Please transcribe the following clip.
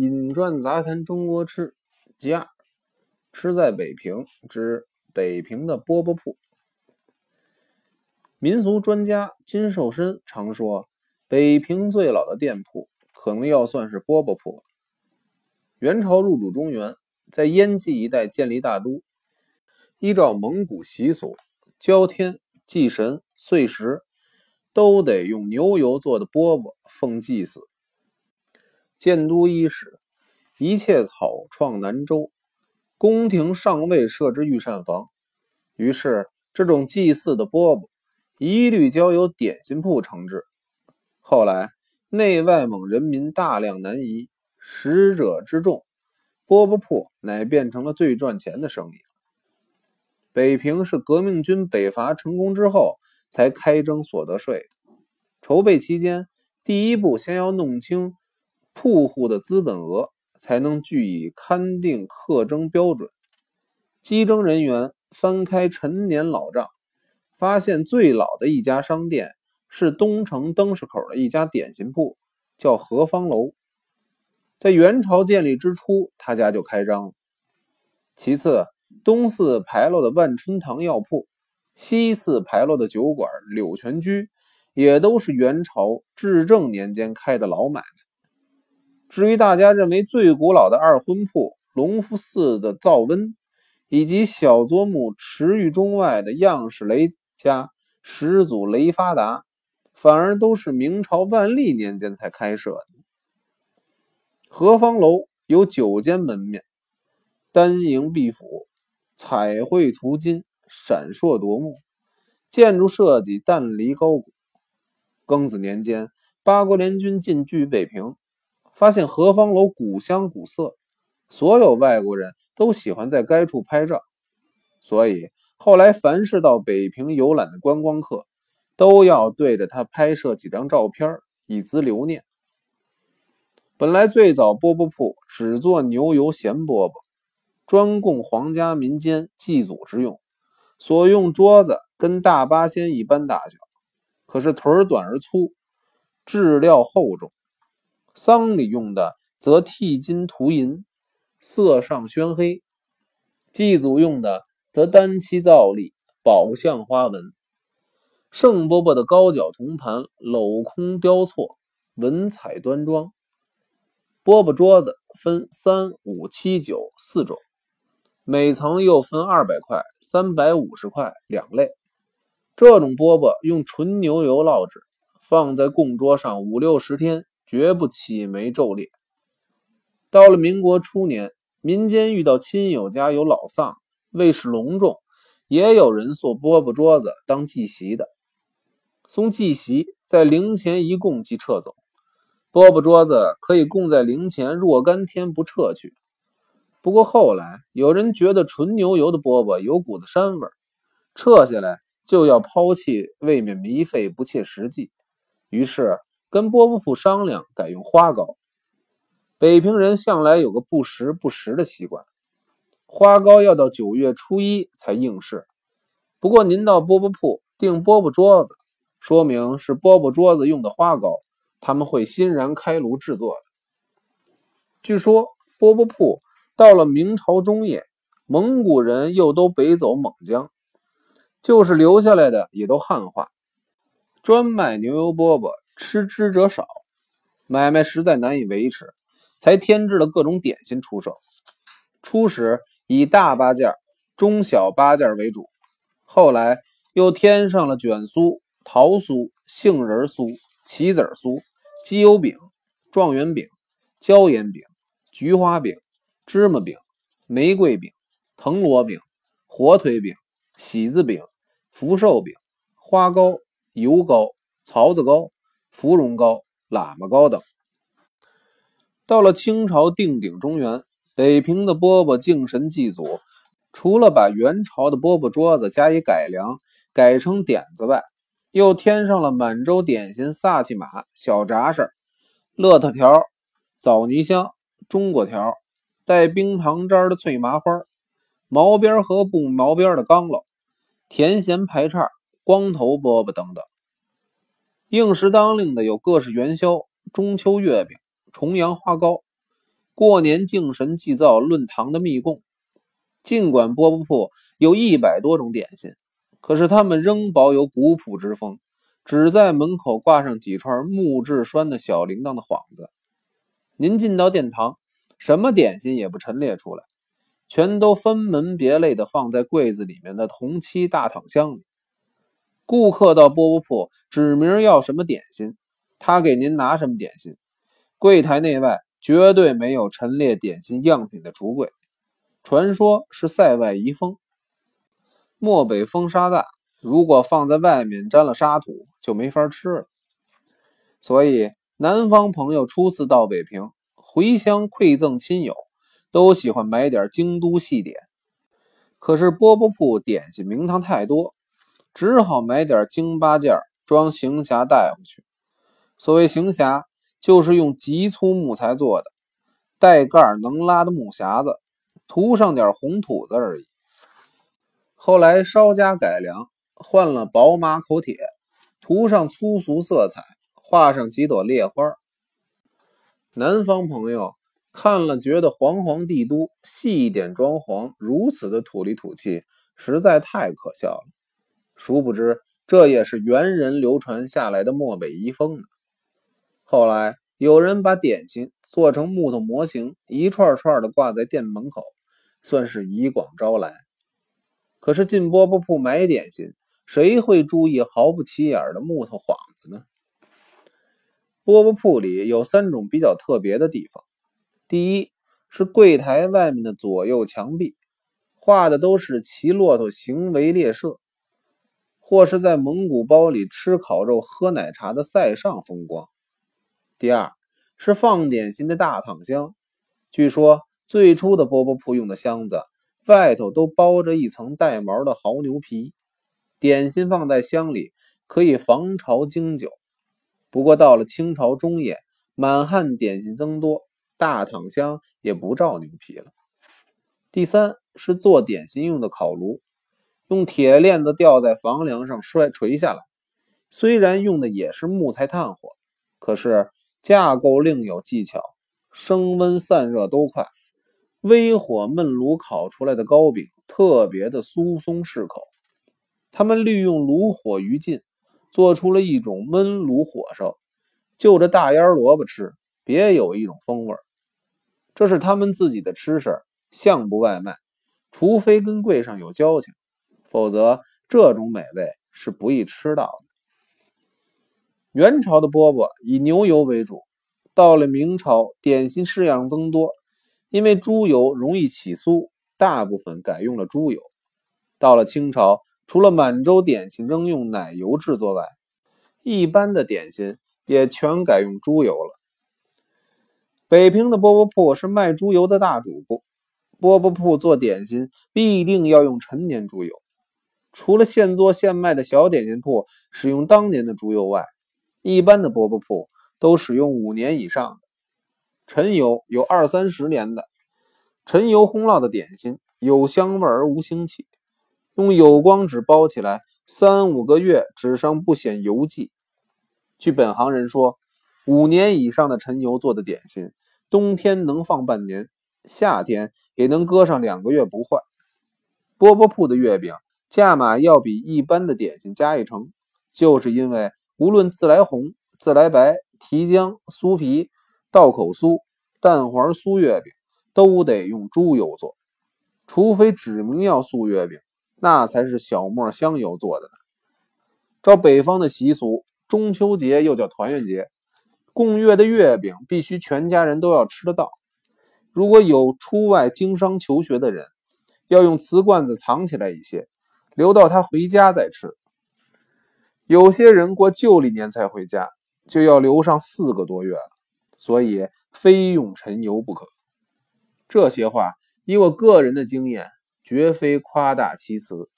饮馔杂谈中国吃，其二，吃在北平之北平的饽饽铺。民俗专家金寿申常说，北平最老的店铺可能要算是饽饽铺了。元朝入主中原，在燕蓟一带建立大都，依照蒙古习俗，交天、祭神、岁时，都得用牛油做的饽饽奉祭祀。建都伊始，一切草创南州，宫廷尚未设置御膳房，于是这种祭祀的饽饽。一律交由点心铺承制。后来内外蒙人民大量南移，食者之众，饽饽铺乃变成了最赚钱的生意。北平是革命军北伐成功之后才开征所得税，筹备期间，第一步先要弄清铺户的资本额，才能据以勘定课征标准。稽征人员翻开陈年老账。发现最老的一家商店是东城灯市口的一家点心铺，叫何方楼。在元朝建立之初，他家就开张了。其次，东四牌楼的万春堂药铺，西四牌楼的酒馆柳泉居，也都是元朝至正年间开的老买卖。至于大家认为最古老的二婚铺隆福寺的灶温，以及小作木池域中外的样式雷。家始祖雷发达，反而都是明朝万历年间才开设的。何方楼有九间门面，丹楹壁斧，彩绘涂金，闪烁夺目，建筑设计淡离高古。庚子年间，八国联军进据北平，发现何方楼古香古色，所有外国人都喜欢在该处拍照，所以。后来，凡是到北平游览的观光客，都要对着它拍摄几张照片，以资留念。本来最早饽饽铺只做牛油咸饽饽，专供皇家民间祭祖之用，所用桌子跟大八仙一般大小，可是腿短而粗，质料厚重。丧礼用的则剔金涂银，色上宣黑；祭祖用的。则单漆造立，宝相花纹。圣饽饽的高脚铜盘镂空雕错，文采端庄。饽饽桌子分三、五、七、九四种，每层又分二百块、三百五十块两类。这种饽饽用纯牛油烙制，放在供桌上五六十天，绝不起眉皱裂。到了民国初年，民间遇到亲友家有老丧。为是隆重，也有人送饽饽桌子当祭席的。送祭席在灵前一供即撤走，饽饽桌子可以供在灵前若干天不撤去。不过后来有人觉得纯牛油的饽饽有股子膻味，撤下来就要抛弃，未免糜费不切实际。于是跟饽饽铺商量，改用花糕。北平人向来有个不时不食的习惯。花糕要到九月初一才应市，不过您到饽饽铺订饽饽桌子，说明是饽饽桌子用的花糕，他们会欣然开炉制作的。据说饽饽铺到了明朝中叶，蒙古人又都北走蒙江，就是留下来的也都汉化，专卖牛油饽饽，吃之者少，买卖实在难以维持，才添置了各种点心出售。初时。以大八件、中小八件为主，后来又添上了卷酥、桃酥、杏仁酥、棋子酥、鸡油饼、状元饼、椒盐饼、菊花饼、芝麻饼、玫瑰饼、藤萝饼、火腿饼、喜字饼、福寿饼、花糕、油糕、槽子糕、芙蓉糕、喇嘛糕等。到了清朝定鼎中原。北平的饽饽敬神祭祖，除了把元朝的饽饽桌子加以改良，改成点子外，又添上了满洲点心萨其马、小炸事乐特条、枣泥香、中国条、带冰糖渣的脆麻花、毛边和不毛边的钢烙、甜咸排叉、光头饽饽等等。应时当令的有各式元宵、中秋月饼、重阳花糕。过年敬神祭灶论堂的密供。尽管饽饽铺有一百多种点心，可是他们仍保有古朴之风，只在门口挂上几串木质栓的小铃铛的幌子。您进到殿堂，什么点心也不陈列出来，全都分门别类的放在柜子里面的铜漆大躺箱里。顾客到饽饽铺指明要什么点心，他给您拿什么点心。柜台内外绝对没有陈列点心样品的橱柜。传说是塞外遗风，漠北风沙大，如果放在外面沾了沙土，就没法吃了。所以南方朋友初次到北平，回乡馈赠亲友，都喜欢买点京都细点。可是饽饽铺点心名堂太多，只好买点京八件装行匣带回去。所谓行匣，就是用极粗木材做的，带盖能拉的木匣子。涂上点红土子而已。后来稍加改良，换了宝马口铁，涂上粗俗色彩，画上几朵烈花。南方朋友看了，觉得煌煌帝都细一点装潢如此的土里土气，实在太可笑了。殊不知，这也是猿人流传下来的漠北遗风呢。后来有人把点心做成木头模型，一串串的挂在店门口。算是以广招来，可是进饽饽铺买点心，谁会注意毫不起眼的木头幌子呢？饽饽铺里有三种比较特别的地方：第一是柜台外面的左右墙壁，画的都是骑骆驼行围猎射，或是在蒙古包里吃烤肉、喝奶茶的塞上风光；第二是放点心的大躺箱，据说。最初的饽饽铺用的箱子外头都包着一层带毛的牦牛皮，点心放在箱里可以防潮经久。不过到了清朝中叶，满汉点心增多，大躺箱也不罩牛皮了。第三是做点心用的烤炉，用铁链子吊在房梁上摔垂下来，虽然用的也是木材炭火，可是架构另有技巧，升温散热都快。微火焖炉烤出来的糕饼特别的酥松适口，他们利用炉火余烬做出了一种焖炉火烧，就着大腌萝卜吃，别有一种风味。这是他们自己的吃食，向不外卖，除非跟柜上有交情，否则这种美味是不易吃到的。元朝的饽饽以牛油为主，到了明朝，点心式样增多。因为猪油容易起酥，大部分改用了猪油。到了清朝，除了满洲点心仍用奶油制作外，一般的点心也全改用猪油了。北平的饽饽铺是卖猪油的大主顾，饽饽铺做点心必定要用陈年猪油。除了现做现卖的小点心铺使用当年的猪油外，一般的饽饽铺都使用五年以上的。陈油有二三十年的，陈油烘烙的点心有香味而无腥气，用有光纸包起来，三五个月纸上不显油迹。据本行人说，五年以上的陈油做的点心，冬天能放半年，夏天也能搁上两个月不坏。饽饽铺的月饼价码要比一般的点心加一成，就是因为无论自来红、自来白、提浆、酥皮。道口酥、蛋黄酥月饼都得用猪油做，除非指明要素月饼，那才是小磨香油做的呢。照北方的习俗，中秋节又叫团圆节，供月的月饼必须全家人都要吃得到。如果有出外经商求学的人，要用瓷罐子藏起来一些，留到他回家再吃。有些人过旧历年才回家，就要留上四个多月了。所以非用陈油不可。这些话以我个人的经验，绝非夸大其词。